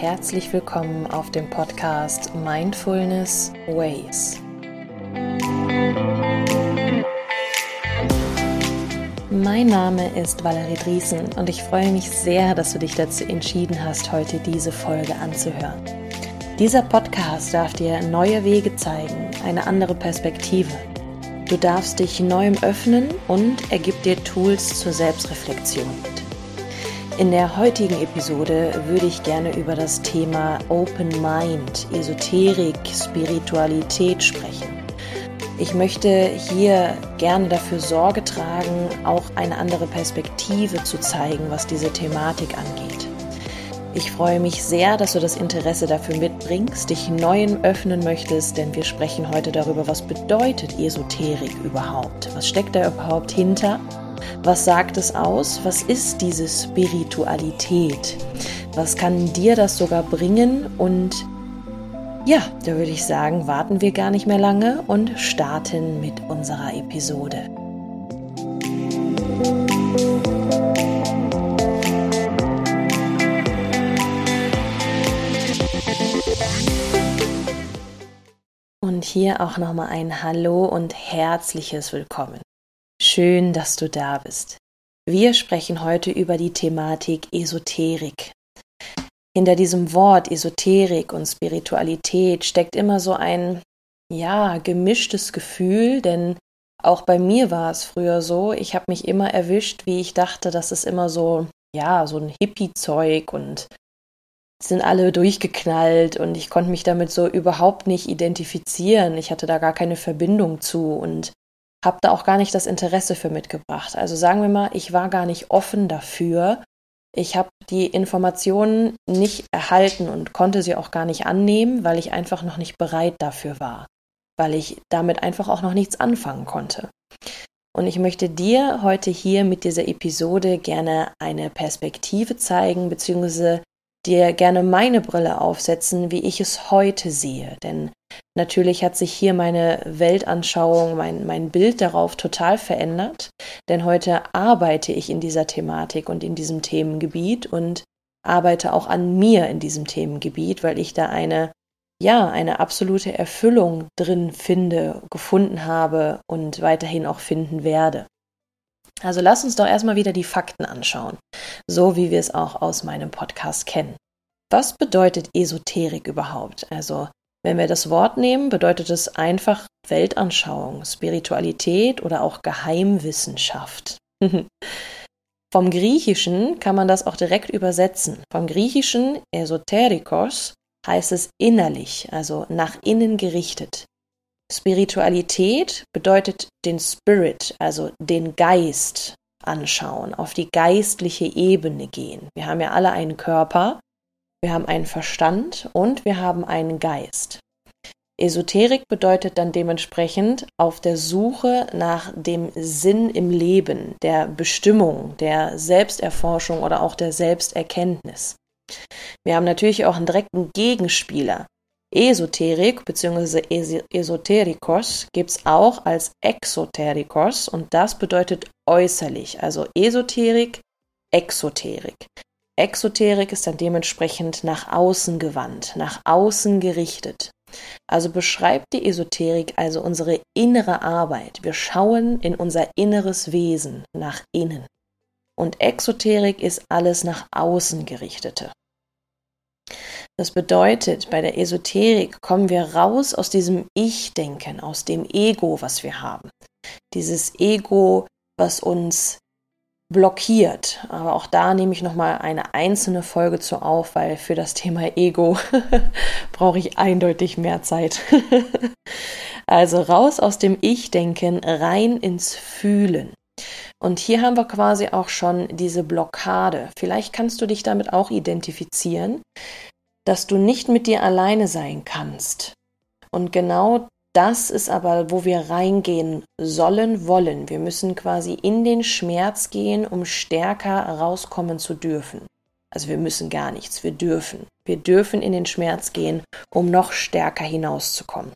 herzlich willkommen auf dem Podcast Mindfulness Ways. Mein Name ist Valerie Driesen und ich freue mich sehr, dass du dich dazu entschieden hast, heute diese Folge anzuhören. Dieser Podcast darf dir neue Wege zeigen, eine andere Perspektive. Du darfst dich neuem öffnen und er gibt dir Tools zur Selbstreflexion mit. In der heutigen Episode würde ich gerne über das Thema Open Mind, Esoterik, Spiritualität sprechen. Ich möchte hier gerne dafür Sorge tragen, auch eine andere Perspektive zu zeigen, was diese Thematik angeht. Ich freue mich sehr, dass du das Interesse dafür mitbringst, dich Neuem öffnen möchtest, denn wir sprechen heute darüber, was bedeutet Esoterik überhaupt? Was steckt da überhaupt hinter? Was sagt es aus? Was ist diese Spiritualität? Was kann dir das sogar bringen? Und ja, da würde ich sagen, warten wir gar nicht mehr lange und starten mit unserer Episode. Und hier auch nochmal ein Hallo und herzliches Willkommen. Schön, dass du da bist. Wir sprechen heute über die Thematik Esoterik. Hinter diesem Wort Esoterik und Spiritualität steckt immer so ein, ja, gemischtes Gefühl, denn auch bei mir war es früher so, ich habe mich immer erwischt, wie ich dachte, das ist immer so, ja, so ein Hippie-Zeug und sind alle durchgeknallt und ich konnte mich damit so überhaupt nicht identifizieren. Ich hatte da gar keine Verbindung zu und habe da auch gar nicht das Interesse für mitgebracht. Also sagen wir mal, ich war gar nicht offen dafür. Ich habe die Informationen nicht erhalten und konnte sie auch gar nicht annehmen, weil ich einfach noch nicht bereit dafür war, weil ich damit einfach auch noch nichts anfangen konnte. Und ich möchte dir heute hier mit dieser Episode gerne eine Perspektive zeigen, beziehungsweise dir gerne meine Brille aufsetzen, wie ich es heute sehe. Denn natürlich hat sich hier meine Weltanschauung, mein, mein Bild darauf total verändert. Denn heute arbeite ich in dieser Thematik und in diesem Themengebiet und arbeite auch an mir in diesem Themengebiet, weil ich da eine, ja, eine absolute Erfüllung drin finde, gefunden habe und weiterhin auch finden werde. Also lass uns doch erstmal wieder die Fakten anschauen, so wie wir es auch aus meinem Podcast kennen. Was bedeutet Esoterik überhaupt? Also, wenn wir das Wort nehmen, bedeutet es einfach Weltanschauung, Spiritualität oder auch Geheimwissenschaft. Vom Griechischen kann man das auch direkt übersetzen. Vom Griechischen Esoterikos heißt es innerlich, also nach innen gerichtet. Spiritualität bedeutet den Spirit, also den Geist anschauen, auf die geistliche Ebene gehen. Wir haben ja alle einen Körper, wir haben einen Verstand und wir haben einen Geist. Esoterik bedeutet dann dementsprechend auf der Suche nach dem Sinn im Leben, der Bestimmung, der Selbsterforschung oder auch der Selbsterkenntnis. Wir haben natürlich auch einen direkten Gegenspieler, Esoterik bzw. Esoterikos gibt es auch als Exoterikos und das bedeutet äußerlich, also Esoterik, Exoterik. Exoterik ist dann dementsprechend nach außen gewandt, nach außen gerichtet. Also beschreibt die Esoterik also unsere innere Arbeit. Wir schauen in unser inneres Wesen nach innen. Und Exoterik ist alles nach außen gerichtete. Das bedeutet, bei der Esoterik kommen wir raus aus diesem Ich-Denken, aus dem Ego, was wir haben. Dieses Ego, was uns blockiert. Aber auch da nehme ich nochmal eine einzelne Folge zu auf, weil für das Thema Ego brauche ich eindeutig mehr Zeit. also raus aus dem Ich-Denken, rein ins Fühlen. Und hier haben wir quasi auch schon diese Blockade. Vielleicht kannst du dich damit auch identifizieren, dass du nicht mit dir alleine sein kannst. Und genau das ist aber, wo wir reingehen sollen, wollen. Wir müssen quasi in den Schmerz gehen, um stärker rauskommen zu dürfen. Also wir müssen gar nichts, wir dürfen. Wir dürfen in den Schmerz gehen, um noch stärker hinauszukommen.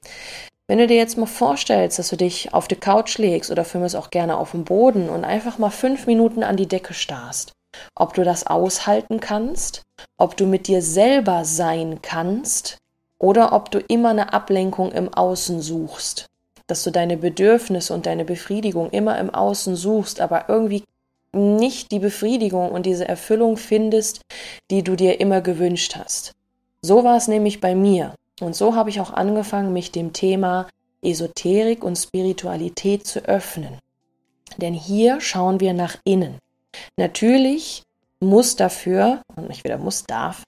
Wenn du dir jetzt mal vorstellst, dass du dich auf die Couch legst oder für mich auch gerne auf dem Boden und einfach mal fünf Minuten an die Decke starrst, ob du das aushalten kannst ob du mit dir selber sein kannst oder ob du immer eine Ablenkung im Außen suchst. Dass du deine Bedürfnisse und deine Befriedigung immer im Außen suchst, aber irgendwie nicht die Befriedigung und diese Erfüllung findest, die du dir immer gewünscht hast. So war es nämlich bei mir. Und so habe ich auch angefangen, mich dem Thema Esoterik und Spiritualität zu öffnen. Denn hier schauen wir nach innen. Natürlich muss dafür, und nicht wieder muss, darf,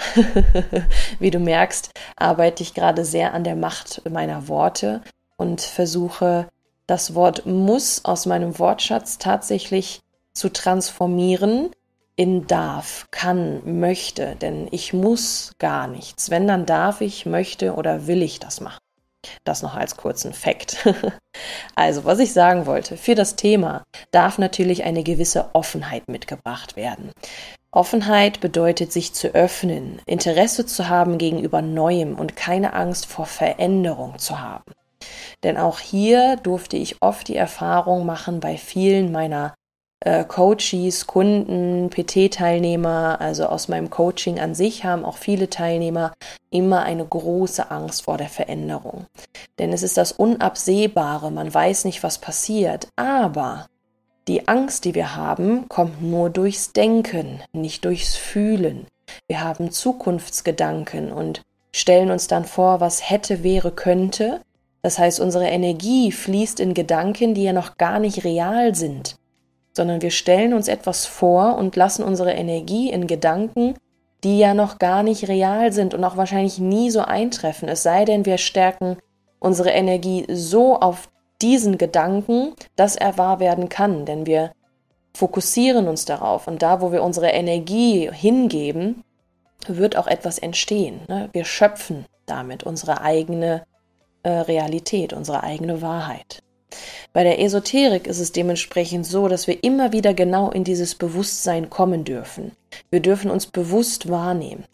wie du merkst, arbeite ich gerade sehr an der Macht meiner Worte und versuche das Wort muss aus meinem Wortschatz tatsächlich zu transformieren in darf, kann, möchte, denn ich muss gar nichts. Wenn, dann darf ich, möchte oder will ich das machen. Das noch als kurzen Fakt. also, was ich sagen wollte, für das Thema darf natürlich eine gewisse Offenheit mitgebracht werden. Offenheit bedeutet, sich zu öffnen, Interesse zu haben gegenüber Neuem und keine Angst vor Veränderung zu haben. Denn auch hier durfte ich oft die Erfahrung machen bei vielen meiner äh, Coaches, Kunden, PT-Teilnehmer, also aus meinem Coaching an sich haben auch viele Teilnehmer immer eine große Angst vor der Veränderung. Denn es ist das Unabsehbare, man weiß nicht, was passiert, aber die Angst, die wir haben, kommt nur durchs Denken, nicht durchs Fühlen. Wir haben Zukunftsgedanken und stellen uns dann vor, was hätte, wäre, könnte. Das heißt, unsere Energie fließt in Gedanken, die ja noch gar nicht real sind sondern wir stellen uns etwas vor und lassen unsere Energie in Gedanken, die ja noch gar nicht real sind und auch wahrscheinlich nie so eintreffen, es sei denn, wir stärken unsere Energie so auf diesen Gedanken, dass er wahr werden kann, denn wir fokussieren uns darauf und da, wo wir unsere Energie hingeben, wird auch etwas entstehen. Ne? Wir schöpfen damit unsere eigene äh, Realität, unsere eigene Wahrheit. Bei der Esoterik ist es dementsprechend so, dass wir immer wieder genau in dieses Bewusstsein kommen dürfen. Wir dürfen uns bewusst wahrnehmen.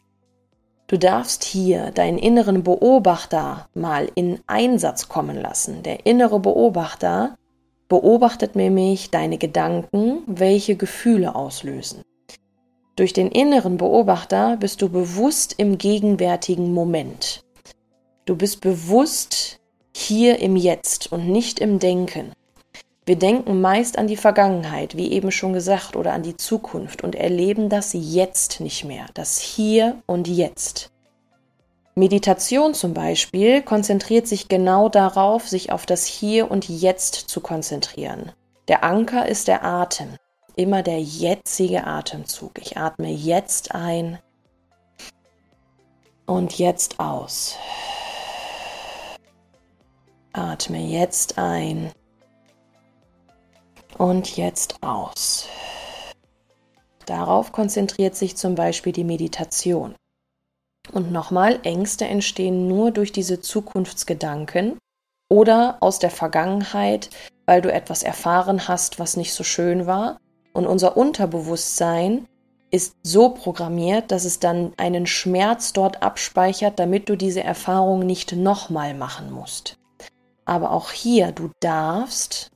Du darfst hier deinen inneren Beobachter mal in Einsatz kommen lassen. Der innere Beobachter beobachtet nämlich deine Gedanken, welche Gefühle auslösen. Durch den inneren Beobachter bist du bewusst im gegenwärtigen Moment. Du bist bewusst hier im Jetzt und nicht im Denken. Wir denken meist an die Vergangenheit, wie eben schon gesagt, oder an die Zukunft und erleben das Jetzt nicht mehr, das Hier und Jetzt. Meditation zum Beispiel konzentriert sich genau darauf, sich auf das Hier und Jetzt zu konzentrieren. Der Anker ist der Atem, immer der jetzige Atemzug. Ich atme jetzt ein und jetzt aus. Atme jetzt ein und jetzt aus. Darauf konzentriert sich zum Beispiel die Meditation. Und nochmal, Ängste entstehen nur durch diese Zukunftsgedanken oder aus der Vergangenheit, weil du etwas erfahren hast, was nicht so schön war. Und unser Unterbewusstsein ist so programmiert, dass es dann einen Schmerz dort abspeichert, damit du diese Erfahrung nicht nochmal machen musst. Aber auch hier, du darfst,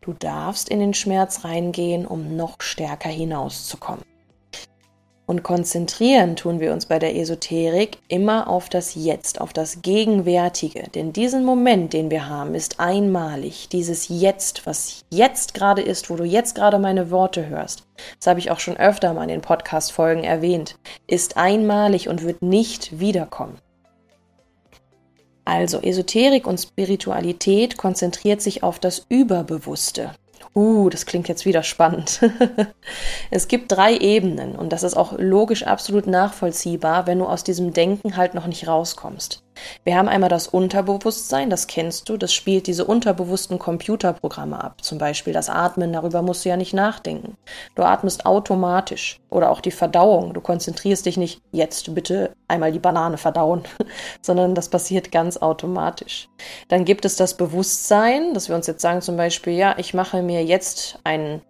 du darfst in den Schmerz reingehen, um noch stärker hinauszukommen. Und konzentrieren tun wir uns bei der Esoterik immer auf das Jetzt, auf das Gegenwärtige. Denn diesen Moment, den wir haben, ist einmalig. Dieses Jetzt, was jetzt gerade ist, wo du jetzt gerade meine Worte hörst, das habe ich auch schon öfter mal in den Podcast-Folgen erwähnt, ist einmalig und wird nicht wiederkommen. Also Esoterik und Spiritualität konzentriert sich auf das Überbewusste. Uh, das klingt jetzt wieder spannend. es gibt drei Ebenen und das ist auch logisch absolut nachvollziehbar, wenn du aus diesem Denken halt noch nicht rauskommst. Wir haben einmal das Unterbewusstsein, das kennst du, das spielt diese unterbewussten Computerprogramme ab. Zum Beispiel das Atmen, darüber musst du ja nicht nachdenken. Du atmest automatisch. Oder auch die Verdauung. Du konzentrierst dich nicht, jetzt bitte einmal die Banane verdauen, sondern das passiert ganz automatisch. Dann gibt es das Bewusstsein, dass wir uns jetzt sagen zum Beispiel, ja, ich mache mir jetzt ein,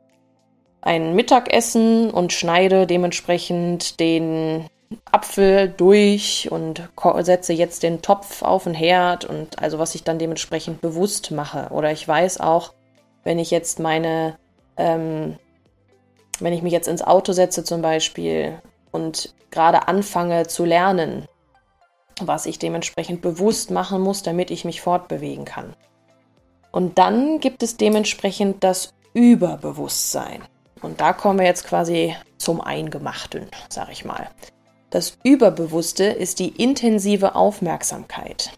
ein Mittagessen und schneide dementsprechend den Apfel durch und setze jetzt den Topf auf den Herd und also was ich dann dementsprechend bewusst mache. Oder ich weiß auch, wenn ich jetzt meine, ähm, wenn ich mich jetzt ins Auto setze zum Beispiel, und gerade anfange zu lernen, was ich dementsprechend bewusst machen muss, damit ich mich fortbewegen kann. Und dann gibt es dementsprechend das Überbewusstsein. Und da kommen wir jetzt quasi zum Eingemachten, sag ich mal. Das Überbewusste ist die intensive Aufmerksamkeit.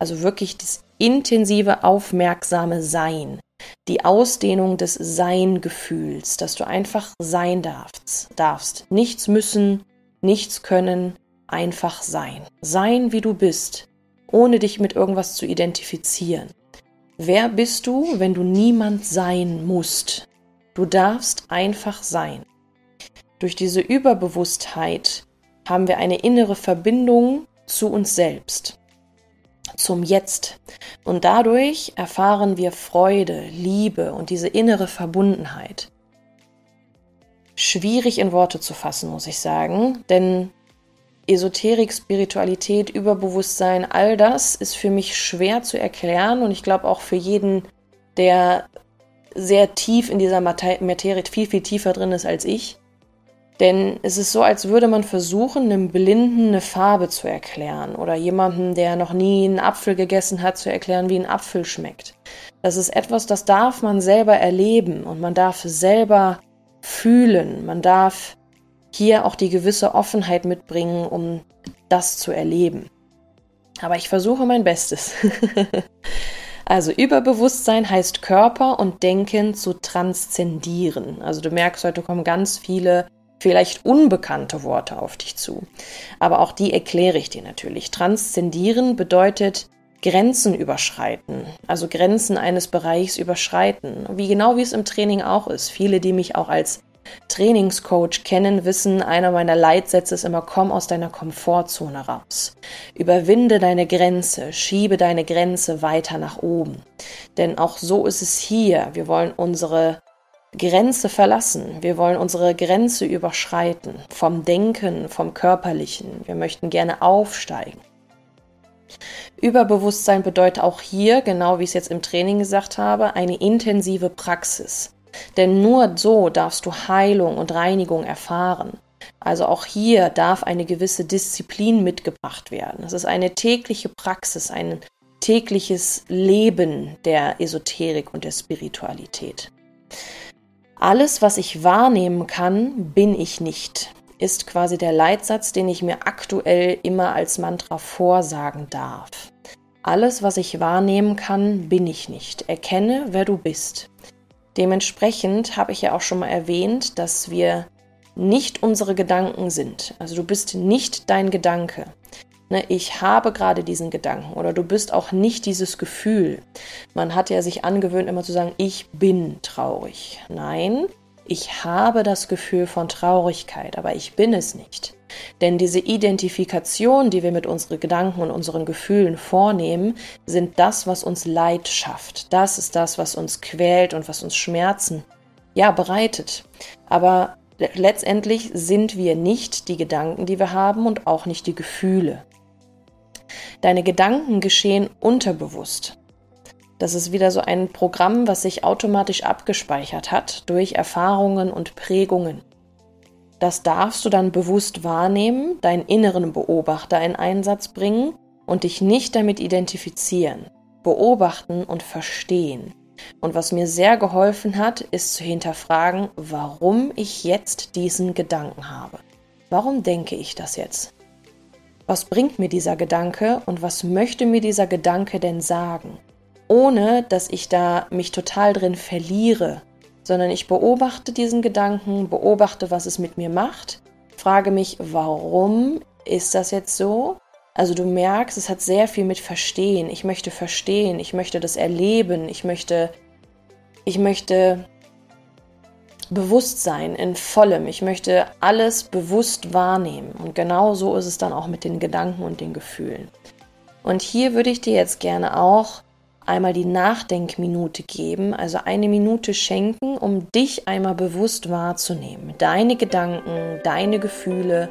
Also wirklich das intensive, aufmerksame Sein. Die Ausdehnung des Sein-Gefühls, dass du einfach sein darfst, darfst. Nichts müssen, nichts können, einfach sein. Sein, wie du bist, ohne dich mit irgendwas zu identifizieren. Wer bist du, wenn du niemand sein musst? Du darfst einfach sein. Durch diese Überbewusstheit haben wir eine innere Verbindung zu uns selbst, zum Jetzt. Und dadurch erfahren wir Freude, Liebe und diese innere Verbundenheit. Schwierig in Worte zu fassen, muss ich sagen, denn Esoterik, Spiritualität, Überbewusstsein, all das ist für mich schwer zu erklären und ich glaube auch für jeden, der sehr tief in dieser Materie viel, viel tiefer drin ist als ich. Denn es ist so, als würde man versuchen, einem Blinden eine Farbe zu erklären oder jemandem, der noch nie einen Apfel gegessen hat, zu erklären, wie ein Apfel schmeckt. Das ist etwas, das darf man selber erleben und man darf selber fühlen. Man darf hier auch die gewisse Offenheit mitbringen, um das zu erleben. Aber ich versuche mein Bestes. also Überbewusstsein heißt Körper und Denken zu transzendieren. Also du merkst, heute kommen ganz viele vielleicht unbekannte Worte auf dich zu. Aber auch die erkläre ich dir natürlich. Transzendieren bedeutet Grenzen überschreiten, also Grenzen eines Bereichs überschreiten, wie genau wie es im Training auch ist. Viele, die mich auch als Trainingscoach kennen, wissen, einer meiner Leitsätze ist immer, komm aus deiner Komfortzone raus. Überwinde deine Grenze, schiebe deine Grenze weiter nach oben. Denn auch so ist es hier. Wir wollen unsere Grenze verlassen. Wir wollen unsere Grenze überschreiten. Vom Denken, vom Körperlichen. Wir möchten gerne aufsteigen. Überbewusstsein bedeutet auch hier, genau wie ich es jetzt im Training gesagt habe, eine intensive Praxis. Denn nur so darfst du Heilung und Reinigung erfahren. Also auch hier darf eine gewisse Disziplin mitgebracht werden. Es ist eine tägliche Praxis, ein tägliches Leben der Esoterik und der Spiritualität. Alles, was ich wahrnehmen kann, bin ich nicht, ist quasi der Leitsatz, den ich mir aktuell immer als Mantra vorsagen darf. Alles, was ich wahrnehmen kann, bin ich nicht. Erkenne, wer du bist. Dementsprechend habe ich ja auch schon mal erwähnt, dass wir nicht unsere Gedanken sind. Also du bist nicht dein Gedanke. Ne, ich habe gerade diesen Gedanken oder du bist auch nicht dieses Gefühl. Man hat ja sich angewöhnt, immer zu sagen, ich bin traurig. Nein, ich habe das Gefühl von Traurigkeit, aber ich bin es nicht. Denn diese Identifikation, die wir mit unseren Gedanken und unseren Gefühlen vornehmen, sind das, was uns Leid schafft. Das ist das, was uns quält und was uns Schmerzen ja bereitet. Aber letztendlich sind wir nicht die Gedanken, die wir haben und auch nicht die Gefühle. Deine Gedanken geschehen unterbewusst. Das ist wieder so ein Programm, was sich automatisch abgespeichert hat durch Erfahrungen und Prägungen. Das darfst du dann bewusst wahrnehmen, deinen inneren Beobachter in Einsatz bringen und dich nicht damit identifizieren. Beobachten und verstehen. Und was mir sehr geholfen hat, ist zu hinterfragen, warum ich jetzt diesen Gedanken habe. Warum denke ich das jetzt? Was bringt mir dieser Gedanke und was möchte mir dieser Gedanke denn sagen? ohne dass ich da mich total drin verliere, sondern ich beobachte diesen Gedanken, beobachte, was es mit mir macht, frage mich, warum ist das jetzt so? Also du merkst, es hat sehr viel mit Verstehen. Ich möchte verstehen, ich möchte das erleben, ich möchte, ich möchte Bewusstsein in vollem. Ich möchte alles bewusst wahrnehmen. Und genau so ist es dann auch mit den Gedanken und den Gefühlen. Und hier würde ich dir jetzt gerne auch einmal die Nachdenkminute geben, also eine Minute schenken, um dich einmal bewusst wahrzunehmen, deine Gedanken, deine Gefühle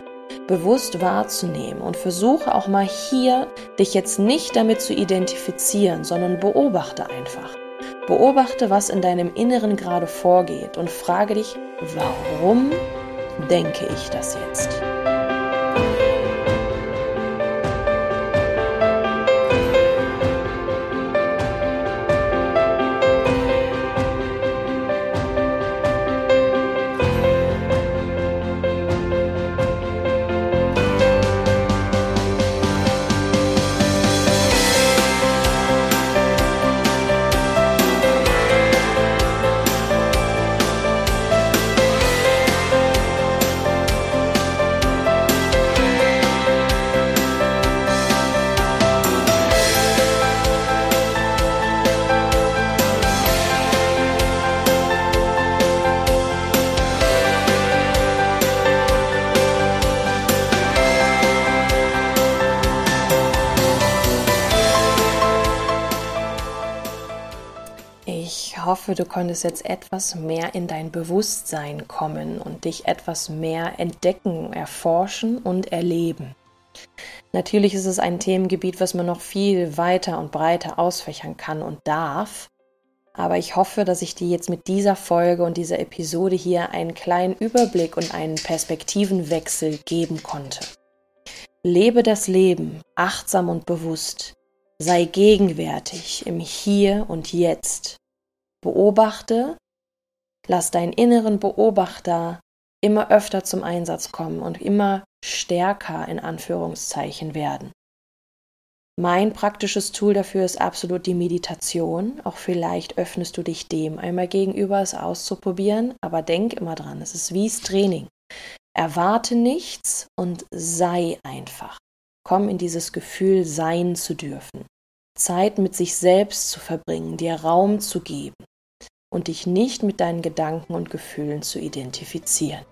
bewusst wahrzunehmen und versuche auch mal hier dich jetzt nicht damit zu identifizieren, sondern beobachte einfach. Beobachte, was in deinem Inneren gerade vorgeht und frage dich, warum denke ich das jetzt. Hoffe, du konntest jetzt etwas mehr in dein Bewusstsein kommen und dich etwas mehr entdecken, erforschen und erleben. Natürlich ist es ein Themengebiet, was man noch viel weiter und breiter ausfächern kann und darf. Aber ich hoffe, dass ich dir jetzt mit dieser Folge und dieser Episode hier einen kleinen Überblick und einen Perspektivenwechsel geben konnte. Lebe das Leben achtsam und bewusst. Sei gegenwärtig im Hier und Jetzt. Beobachte, lass deinen inneren Beobachter immer öfter zum Einsatz kommen und immer stärker in Anführungszeichen werden. Mein praktisches Tool dafür ist absolut die Meditation. Auch vielleicht öffnest du dich dem einmal gegenüber, es auszuprobieren, aber denk immer dran, es ist wie das Training. Erwarte nichts und sei einfach. Komm in dieses Gefühl, sein zu dürfen. Zeit mit sich selbst zu verbringen, dir Raum zu geben und dich nicht mit deinen Gedanken und Gefühlen zu identifizieren.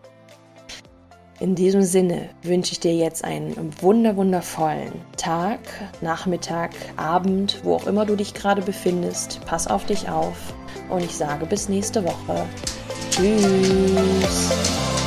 In diesem Sinne wünsche ich dir jetzt einen wunder wundervollen Tag, Nachmittag, Abend, wo auch immer du dich gerade befindest. Pass auf dich auf und ich sage bis nächste Woche. Tschüss.